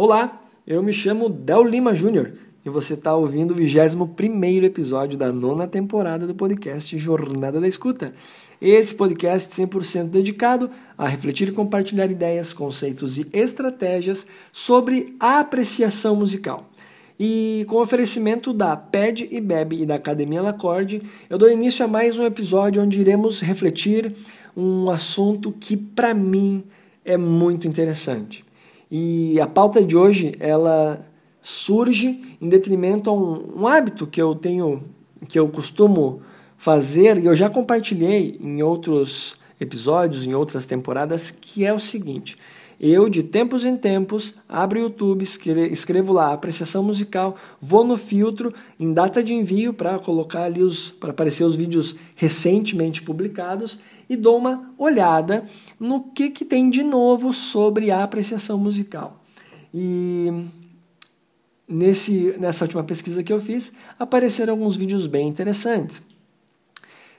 Olá, eu me chamo Del Lima Júnior e você está ouvindo o 21 episódio da nona temporada do podcast Jornada da Escuta. Esse podcast 100% dedicado a refletir e compartilhar ideias, conceitos e estratégias sobre a apreciação musical. E com oferecimento da PED e BEB e da Academia Lacorde, eu dou início a mais um episódio onde iremos refletir um assunto que para mim é muito interessante. E a pauta de hoje, ela surge em detrimento a um, um hábito que eu tenho, que eu costumo fazer, e eu já compartilhei em outros episódios, em outras temporadas, que é o seguinte. Eu, de tempos em tempos, abro o YouTube, escrevo lá apreciação musical, vou no filtro em data de envio para colocar ali os para aparecer os vídeos recentemente publicados e dou uma olhada no que, que tem de novo sobre a apreciação musical. E nesse, nessa última pesquisa que eu fiz, apareceram alguns vídeos bem interessantes.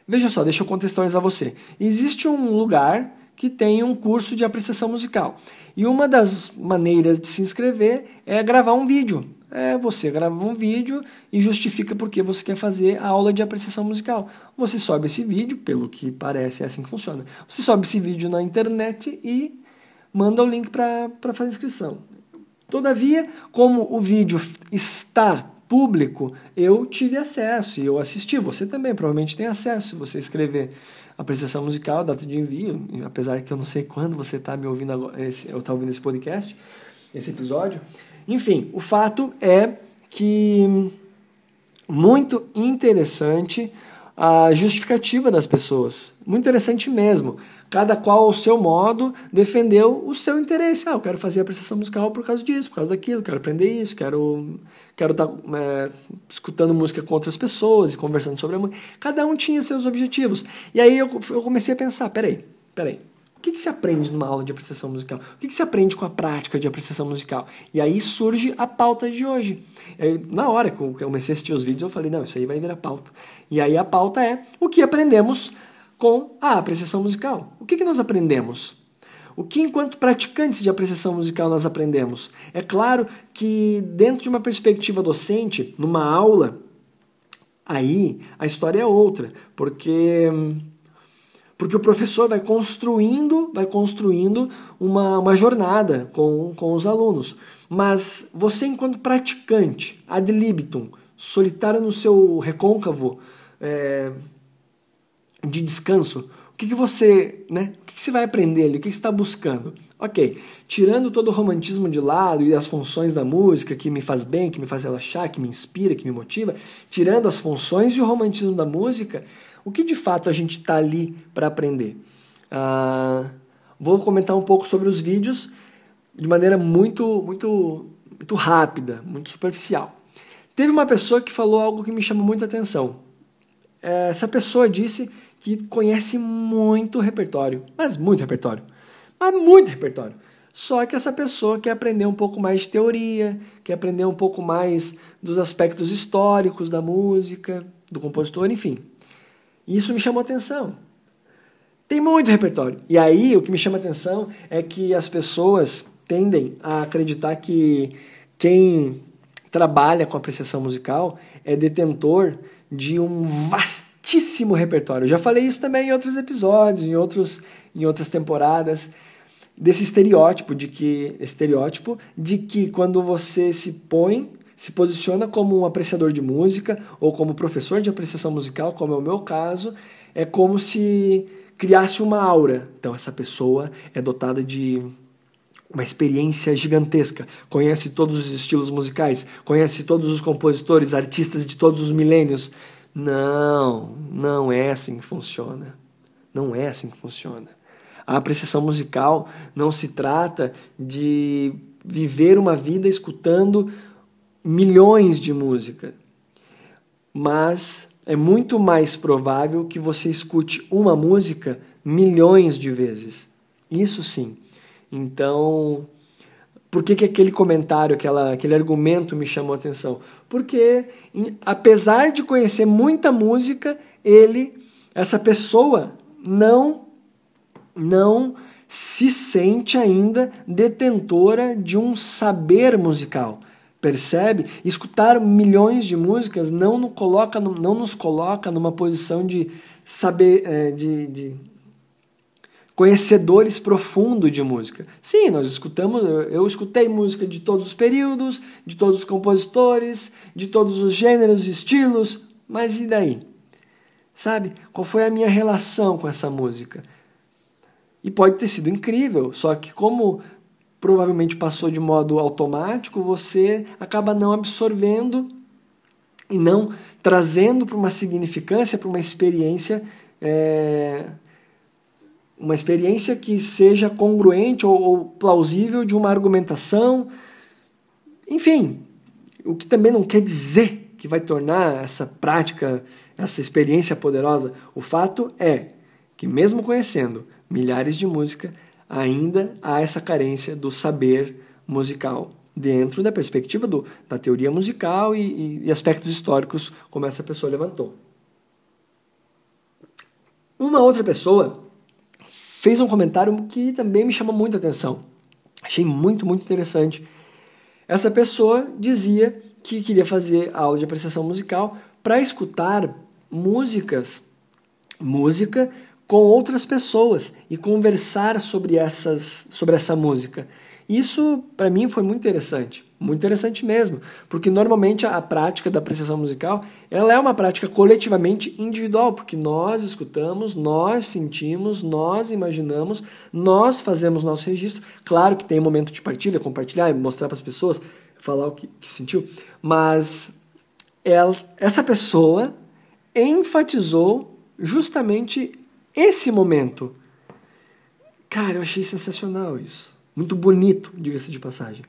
Veja só, deixa eu contextualizar você. Existe um lugar que tem um curso de apreciação musical. E uma das maneiras de se inscrever é gravar um vídeo é você grava um vídeo e justifica porque você quer fazer a aula de apreciação musical. Você sobe esse vídeo, pelo que parece é assim que funciona. Você sobe esse vídeo na internet e manda o link para fazer inscrição. Todavia, como o vídeo está público, eu tive acesso e eu assisti. Você também provavelmente tem acesso se você escrever apreciação musical, data de envio, apesar que eu não sei quando você está me ouvindo agora, esse, eu está ouvindo esse podcast, esse episódio. Enfim, o fato é que muito interessante a justificativa das pessoas. Muito interessante mesmo. Cada qual ao seu modo defendeu o seu interesse. Ah, eu quero fazer apreciação musical por causa disso, por causa daquilo, quero aprender isso, quero quero estar tá, é, escutando música com outras pessoas e conversando sobre a música. Cada um tinha seus objetivos. E aí eu, eu comecei a pensar, peraí, peraí. O que, que se aprende numa aula de apreciação musical? O que, que se aprende com a prática de apreciação musical? E aí surge a pauta de hoje. Na hora que eu comecei a assistir os vídeos, eu falei, não, isso aí vai virar pauta. E aí a pauta é o que aprendemos com a apreciação musical. O que, que nós aprendemos? O que, enquanto praticantes de apreciação musical, nós aprendemos? É claro que, dentro de uma perspectiva docente, numa aula, aí a história é outra, porque hum, porque o professor vai construindo, vai construindo uma, uma jornada com, com os alunos. Mas você, enquanto praticante, ad libitum, solitário no seu recôncavo é, de descanso, o que, que você, né? O que, que você vai aprender ali? O que, que você está buscando? Ok, tirando todo o romantismo de lado e as funções da música que me faz bem, que me faz relaxar, que me inspira, que me motiva, tirando as funções e o romantismo da música, o que de fato a gente está ali para aprender? Ah, vou comentar um pouco sobre os vídeos de maneira muito, muito, muito rápida, muito superficial. Teve uma pessoa que falou algo que me chamou muita atenção. Essa pessoa disse que conhece muito repertório, mas muito repertório, mas muito repertório. Só que essa pessoa quer aprender um pouco mais de teoria, quer aprender um pouco mais dos aspectos históricos da música, do compositor, enfim. Isso me chamou atenção. Tem muito repertório. E aí o que me chama atenção é que as pessoas tendem a acreditar que quem trabalha com apreciação musical é detentor de um vastíssimo repertório. Eu já falei isso também em outros episódios, em, outros, em outras temporadas, desse estereótipo de que estereótipo de que quando você se põe se posiciona como um apreciador de música ou como professor de apreciação musical, como é o meu caso, é como se criasse uma aura. Então, essa pessoa é dotada de uma experiência gigantesca, conhece todos os estilos musicais, conhece todos os compositores, artistas de todos os milênios. Não, não é assim que funciona. Não é assim que funciona. A apreciação musical não se trata de viver uma vida escutando milhões de música, mas é muito mais provável que você escute uma música milhões de vezes. Isso sim. Então, por que, que aquele comentário, aquela, aquele argumento me chamou a atenção? Porque, apesar de conhecer muita música, ele, essa pessoa, não, não se sente ainda detentora de um saber musical. Percebe? Escutar milhões de músicas não nos coloca, não nos coloca numa posição de saber, é, de, de conhecedores profundos de música. Sim, nós escutamos, eu escutei música de todos os períodos, de todos os compositores, de todos os gêneros e estilos, mas e daí? Sabe? Qual foi a minha relação com essa música? E pode ter sido incrível, só que como provavelmente passou de modo automático, você acaba não absorvendo e não trazendo para uma significância, para uma experiência, é, uma experiência que seja congruente ou, ou plausível de uma argumentação. Enfim, o que também não quer dizer que vai tornar essa prática, essa experiência poderosa. O fato é que, mesmo conhecendo milhares de músicas, ainda há essa carência do saber musical dentro da perspectiva do, da teoria musical e, e aspectos históricos, como essa pessoa levantou. Uma outra pessoa fez um comentário que também me chamou muita atenção. Achei muito, muito interessante. Essa pessoa dizia que queria fazer aula de apreciação musical para escutar músicas, música com outras pessoas e conversar sobre, essas, sobre essa música. Isso, para mim, foi muito interessante. Muito interessante mesmo, porque normalmente a prática da apreciação musical ela é uma prática coletivamente individual, porque nós escutamos, nós sentimos, nós imaginamos, nós fazemos nosso registro. Claro que tem momento de partilha, compartilhar, mostrar para as pessoas, falar o que, que sentiu, mas ela, essa pessoa enfatizou justamente esse momento. Cara, eu achei sensacional isso. Muito bonito, diga-se de passagem.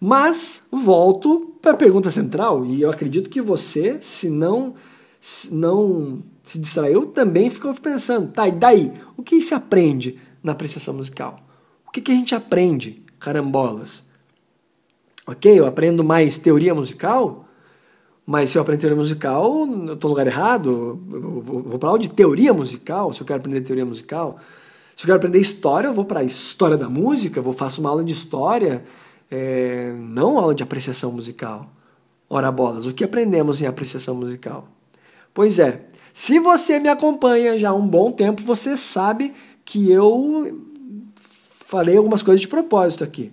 Mas volto para a pergunta central e eu acredito que você, se não se não se distraiu, também ficou pensando, tá, e daí? O que se aprende na apreciação musical? O que, que a gente aprende, carambolas? Ok, eu aprendo mais teoria musical, mas se eu aprender teoria musical, eu estou no lugar errado. Eu vou, vou para aula de teoria musical, se eu quero aprender teoria musical. Se eu quero aprender história, eu vou para a história da música, vou faço uma aula de história, é, não aula de apreciação musical. Ora bolas, o que aprendemos em apreciação musical? Pois é, se você me acompanha já há um bom tempo, você sabe que eu falei algumas coisas de propósito aqui.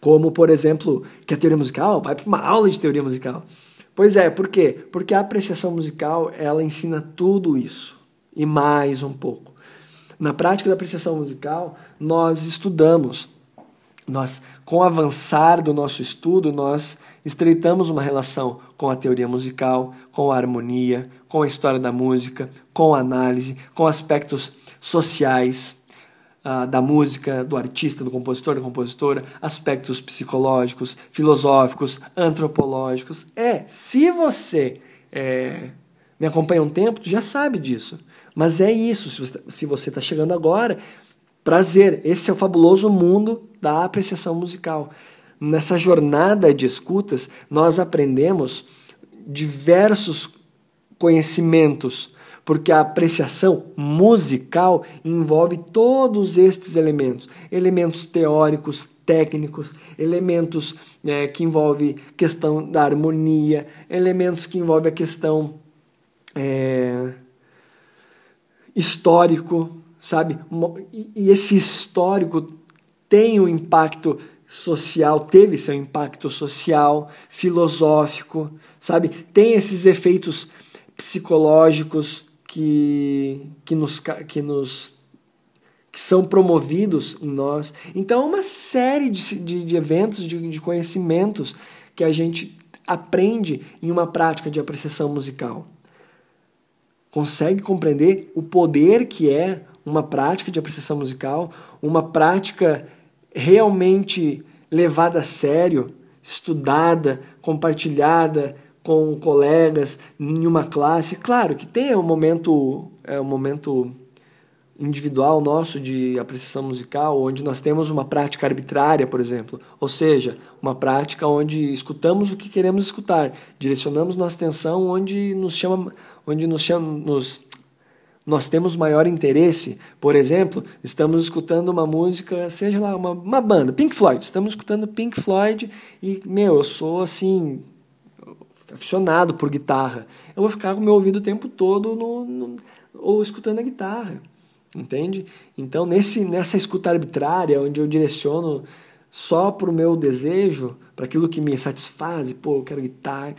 Como, por exemplo, que a teoria musical vai para uma aula de teoria musical. Pois é, por quê? Porque a apreciação musical, ela ensina tudo isso e mais um pouco. Na prática da apreciação musical, nós estudamos, nós com o avançar do nosso estudo, nós estreitamos uma relação com a teoria musical, com a harmonia, com a história da música, com a análise, com aspectos sociais, uh, da música, do artista, do compositor, da compositora, aspectos psicológicos, filosóficos, antropológicos. É, se você é, me acompanha um tempo, tu já sabe disso. Mas é isso, se você está chegando agora, prazer, esse é o fabuloso mundo da apreciação musical. Nessa jornada de escutas, nós aprendemos diversos conhecimentos porque a apreciação musical envolve todos estes elementos, elementos teóricos, técnicos, elementos é, que envolvem questão da harmonia, elementos que envolvem a questão é, histórico, sabe? E esse histórico tem um impacto social, teve seu impacto social, filosófico, sabe? Tem esses efeitos psicológicos que, que, nos, que nos que são promovidos em nós. Então, é uma série de, de, de eventos, de, de conhecimentos que a gente aprende em uma prática de apreciação musical. Consegue compreender o poder que é uma prática de apreciação musical, uma prática realmente levada a sério, estudada, compartilhada, com colegas em uma classe. Claro que tem um momento, é um momento individual nosso de apreciação musical, onde nós temos uma prática arbitrária, por exemplo, ou seja, uma prática onde escutamos o que queremos escutar, direcionamos nossa atenção onde nos chama, onde nos chama, nos nós temos maior interesse. Por exemplo, estamos escutando uma música, seja lá uma, uma banda, Pink Floyd. Estamos escutando Pink Floyd e, meu, eu sou assim aficionado por guitarra. Eu vou ficar com o meu ouvido o tempo todo no, no ou escutando a guitarra, entende? Então, nesse, nessa escuta arbitrária, onde eu direciono só para o meu desejo, para aquilo que me satisfaz, pô, eu quero guitarra,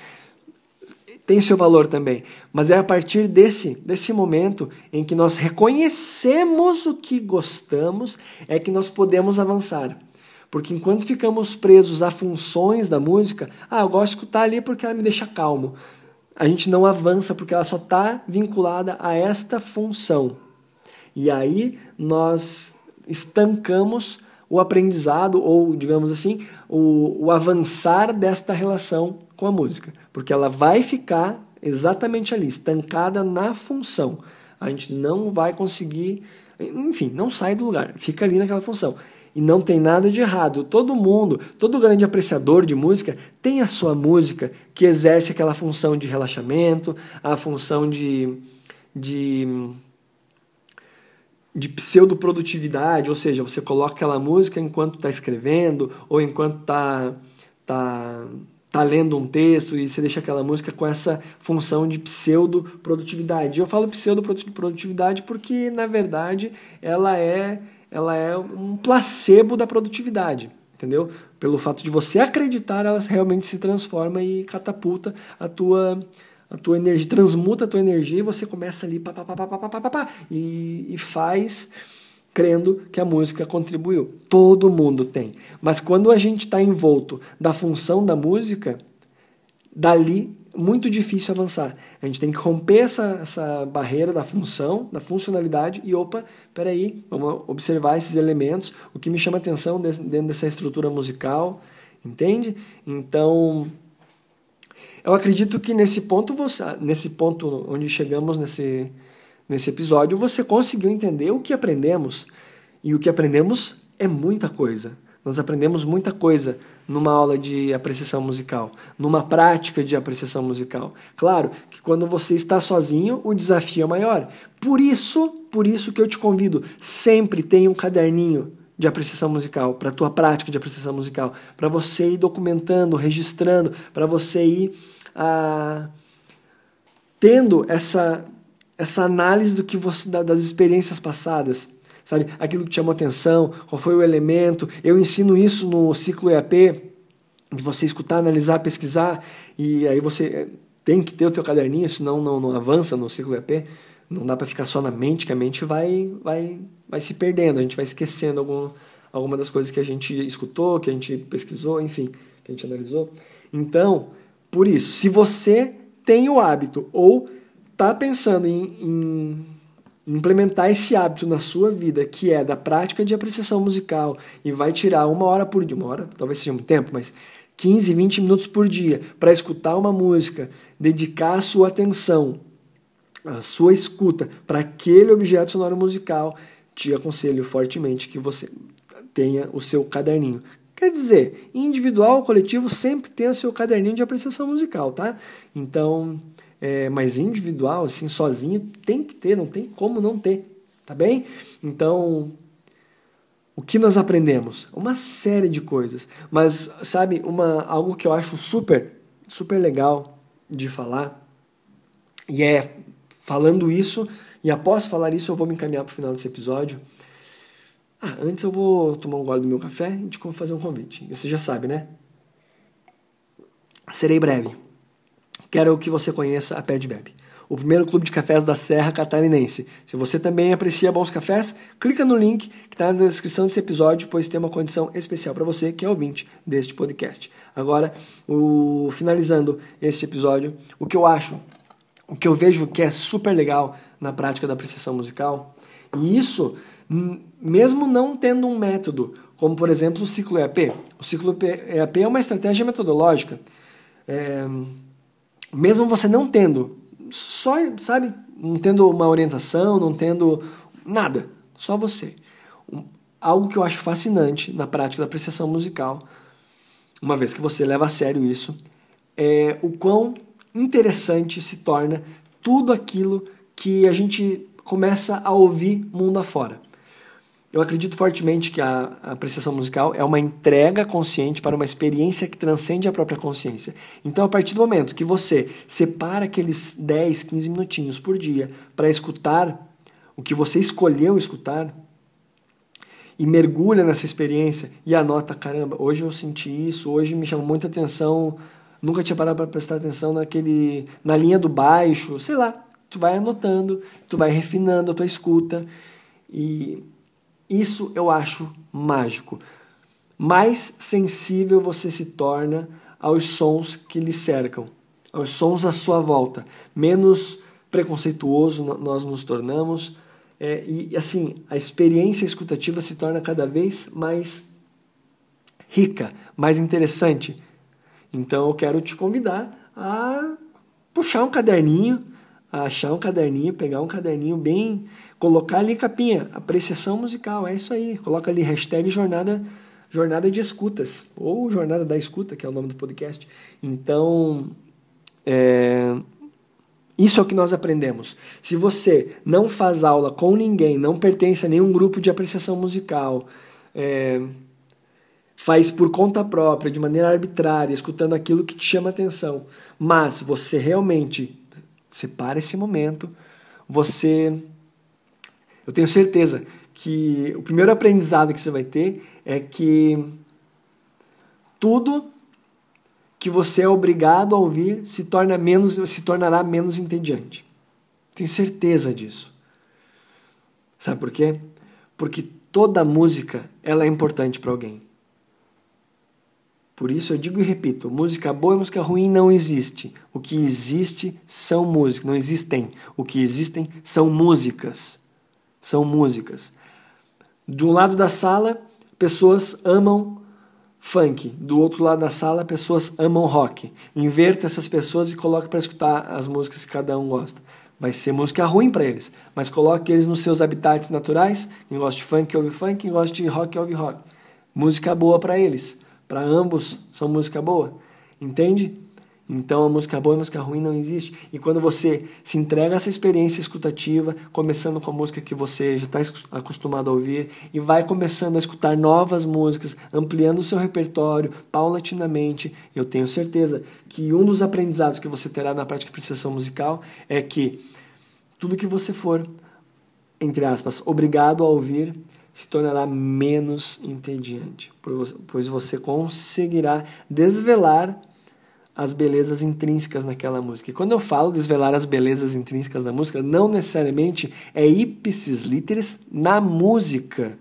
tem seu valor também. Mas é a partir desse, desse momento em que nós reconhecemos o que gostamos, é que nós podemos avançar. Porque enquanto ficamos presos a funções da música, ah, eu gosto de escutar ali porque ela me deixa calmo. A gente não avança porque ela só está vinculada a esta função. E aí nós estancamos o aprendizado, ou digamos assim, o, o avançar desta relação com a música. Porque ela vai ficar exatamente ali, estancada na função. A gente não vai conseguir, enfim, não sai do lugar, fica ali naquela função. E não tem nada de errado. Todo mundo, todo grande apreciador de música tem a sua música que exerce aquela função de relaxamento, a função de, de, de pseudoprodutividade, ou seja, você coloca aquela música enquanto está escrevendo ou enquanto está tá, tá lendo um texto e você deixa aquela música com essa função de pseudo-produtividade. Eu falo pseudo-produtividade porque, na verdade, ela é ela é um placebo da produtividade, entendeu? Pelo fato de você acreditar, ela realmente se transforma e catapulta a tua a tua energia, transmuta a tua energia e você começa ali pá, pá, pá, pá, pá, pá, pá, e, e faz crendo que a música contribuiu. Todo mundo tem. Mas quando a gente está envolto da função da música, dali muito difícil avançar. A gente tem que romper essa, essa barreira da função, da funcionalidade e, opa, peraí, vamos observar esses elementos, o que me chama atenção dentro dessa estrutura musical, entende? Então, eu acredito que nesse ponto, você, nesse ponto onde chegamos nesse, nesse episódio, você conseguiu entender o que aprendemos. E o que aprendemos é muita coisa. Nós aprendemos muita coisa numa aula de apreciação musical, numa prática de apreciação musical. Claro que quando você está sozinho, o desafio é maior. Por isso, por isso que eu te convido, sempre tenha um caderninho de apreciação musical, para a tua prática de apreciação musical, para você ir documentando, registrando, para você ir ah, tendo essa, essa análise do que você das experiências passadas sabe? Aquilo que chamou atenção, qual foi o elemento. Eu ensino isso no ciclo EAP, de você escutar, analisar, pesquisar, e aí você eh, tem que ter o teu caderninho, senão não, não avança no ciclo EAP. Não dá para ficar só na mente, que a mente vai, vai, vai se perdendo, a gente vai esquecendo algum, alguma das coisas que a gente escutou, que a gente pesquisou, enfim, que a gente analisou. Então, por isso, se você tem o hábito ou está pensando em, em implementar esse hábito na sua vida, que é da prática de apreciação musical, e vai tirar uma hora por dia, uma hora talvez seja muito tempo, mas 15, 20 minutos por dia para escutar uma música, dedicar a sua atenção, a sua escuta para aquele objeto sonoro musical, te aconselho fortemente que você tenha o seu caderninho. Quer dizer, individual ou coletivo sempre tem o seu caderninho de apreciação musical, tá? Então, é, mais individual, assim, sozinho, tem que ter, não tem como não ter, tá bem? Então, o que nós aprendemos? Uma série de coisas, mas sabe, uma algo que eu acho super, super legal de falar, e é falando isso, e após falar isso eu vou me encaminhar para o final desse episódio. Ah, antes eu vou tomar um gole do meu café e te fazer um convite. Você já sabe, né? Serei breve. Quero que você conheça a Pé Bebe, o primeiro clube de cafés da Serra Catarinense. Se você também aprecia bons cafés, clica no link que está na descrição desse episódio, pois tem uma condição especial para você que é ouvinte deste podcast. Agora, o, finalizando este episódio, o que eu acho, o que eu vejo que é super legal na prática da apreciação musical, e isso mesmo não tendo um método, como por exemplo o ciclo EAP. O ciclo EAP é uma estratégia metodológica. É, mesmo você não tendo, só, sabe, não tendo uma orientação, não tendo nada, só você. Algo que eu acho fascinante na prática da apreciação musical, uma vez que você leva a sério isso, é o quão interessante se torna tudo aquilo que a gente começa a ouvir mundo afora. Eu acredito fortemente que a apreciação musical é uma entrega consciente para uma experiência que transcende a própria consciência. Então, a partir do momento que você separa aqueles 10, 15 minutinhos por dia para escutar o que você escolheu escutar e mergulha nessa experiência e anota: caramba, hoje eu senti isso, hoje me chamou muita atenção, nunca tinha parado para prestar atenção naquele, na linha do baixo, sei lá. Tu vai anotando, tu vai refinando a tua escuta e isso eu acho mágico. Mais sensível você se torna aos sons que lhe cercam, aos sons à sua volta. Menos preconceituoso nós nos tornamos. É, e assim, a experiência escutativa se torna cada vez mais rica, mais interessante. Então eu quero te convidar a puxar um caderninho, achar um caderninho, pegar um caderninho bem colocar ali capinha, apreciação musical, é isso aí. Coloca ali hashtag jornada, jornada de escutas, ou jornada da escuta, que é o nome do podcast. Então, é, isso é o que nós aprendemos. Se você não faz aula com ninguém, não pertence a nenhum grupo de apreciação musical, é, faz por conta própria, de maneira arbitrária, escutando aquilo que te chama atenção, mas você realmente separa esse momento, você eu tenho certeza que o primeiro aprendizado que você vai ter é que tudo que você é obrigado a ouvir se torna menos se tornará menos entediante. Tenho certeza disso. Sabe por quê? Porque toda música ela é importante para alguém. Por isso eu digo e repito, música boa e música ruim não existe. O que existe são músicas, não existem. O que existem são músicas são músicas. De um lado da sala, pessoas amam funk. Do outro lado da sala, pessoas amam rock. Inverta essas pessoas e coloque para escutar as músicas que cada um gosta. Vai ser música ruim para eles, mas coloque eles nos seus habitats naturais. Quem gosta de funk ouve funk, quem gosta de rock ouve rock. Música boa para eles. Para ambos são música boa. Entende? Então a música boa e a música ruim não existe. E quando você se entrega a essa experiência escutativa, começando com a música que você já está acostumado a ouvir, e vai começando a escutar novas músicas, ampliando o seu repertório paulatinamente, eu tenho certeza que um dos aprendizados que você terá na prática de apreciação musical é que tudo que você for, entre aspas, obrigado a ouvir, se tornará menos entediante, pois você conseguirá desvelar as belezas intrínsecas naquela música. E quando eu falo desvelar as belezas intrínsecas da música, não necessariamente é ipsis literis na música.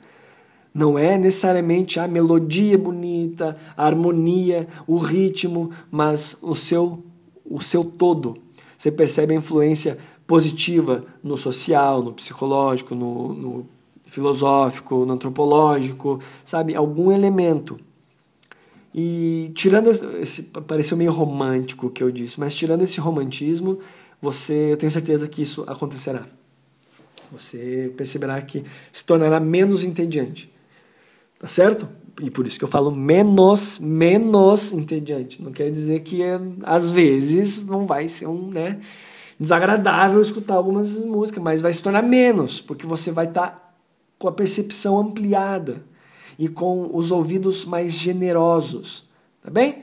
Não é necessariamente a melodia bonita, a harmonia, o ritmo, mas o seu, o seu todo. Você percebe a influência positiva no social, no psicológico, no, no filosófico, no antropológico, sabe? Algum elemento e tirando esse pareceu meio romântico o que eu disse, mas tirando esse romantismo, você, eu tenho certeza que isso acontecerá. Você perceberá que se tornará menos entediante. Tá certo? E por isso que eu falo menos, menos entediante. Não quer dizer que às vezes não vai ser um, né, desagradável escutar algumas músicas, mas vai se tornar menos, porque você vai estar tá com a percepção ampliada e com os ouvidos mais generosos, tá bem?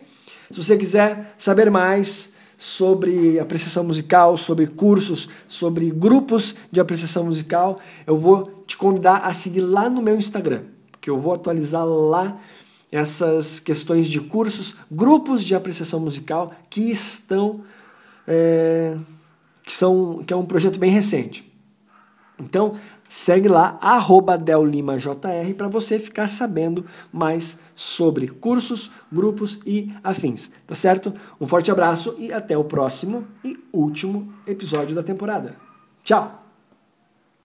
Se você quiser saber mais sobre apreciação musical, sobre cursos, sobre grupos de apreciação musical, eu vou te convidar a seguir lá no meu Instagram, porque eu vou atualizar lá essas questões de cursos, grupos de apreciação musical que estão é, que são que é um projeto bem recente. Então, Segue lá, DelLimaJR, para você ficar sabendo mais sobre cursos, grupos e afins, tá certo? Um forte abraço e até o próximo e último episódio da temporada. Tchau!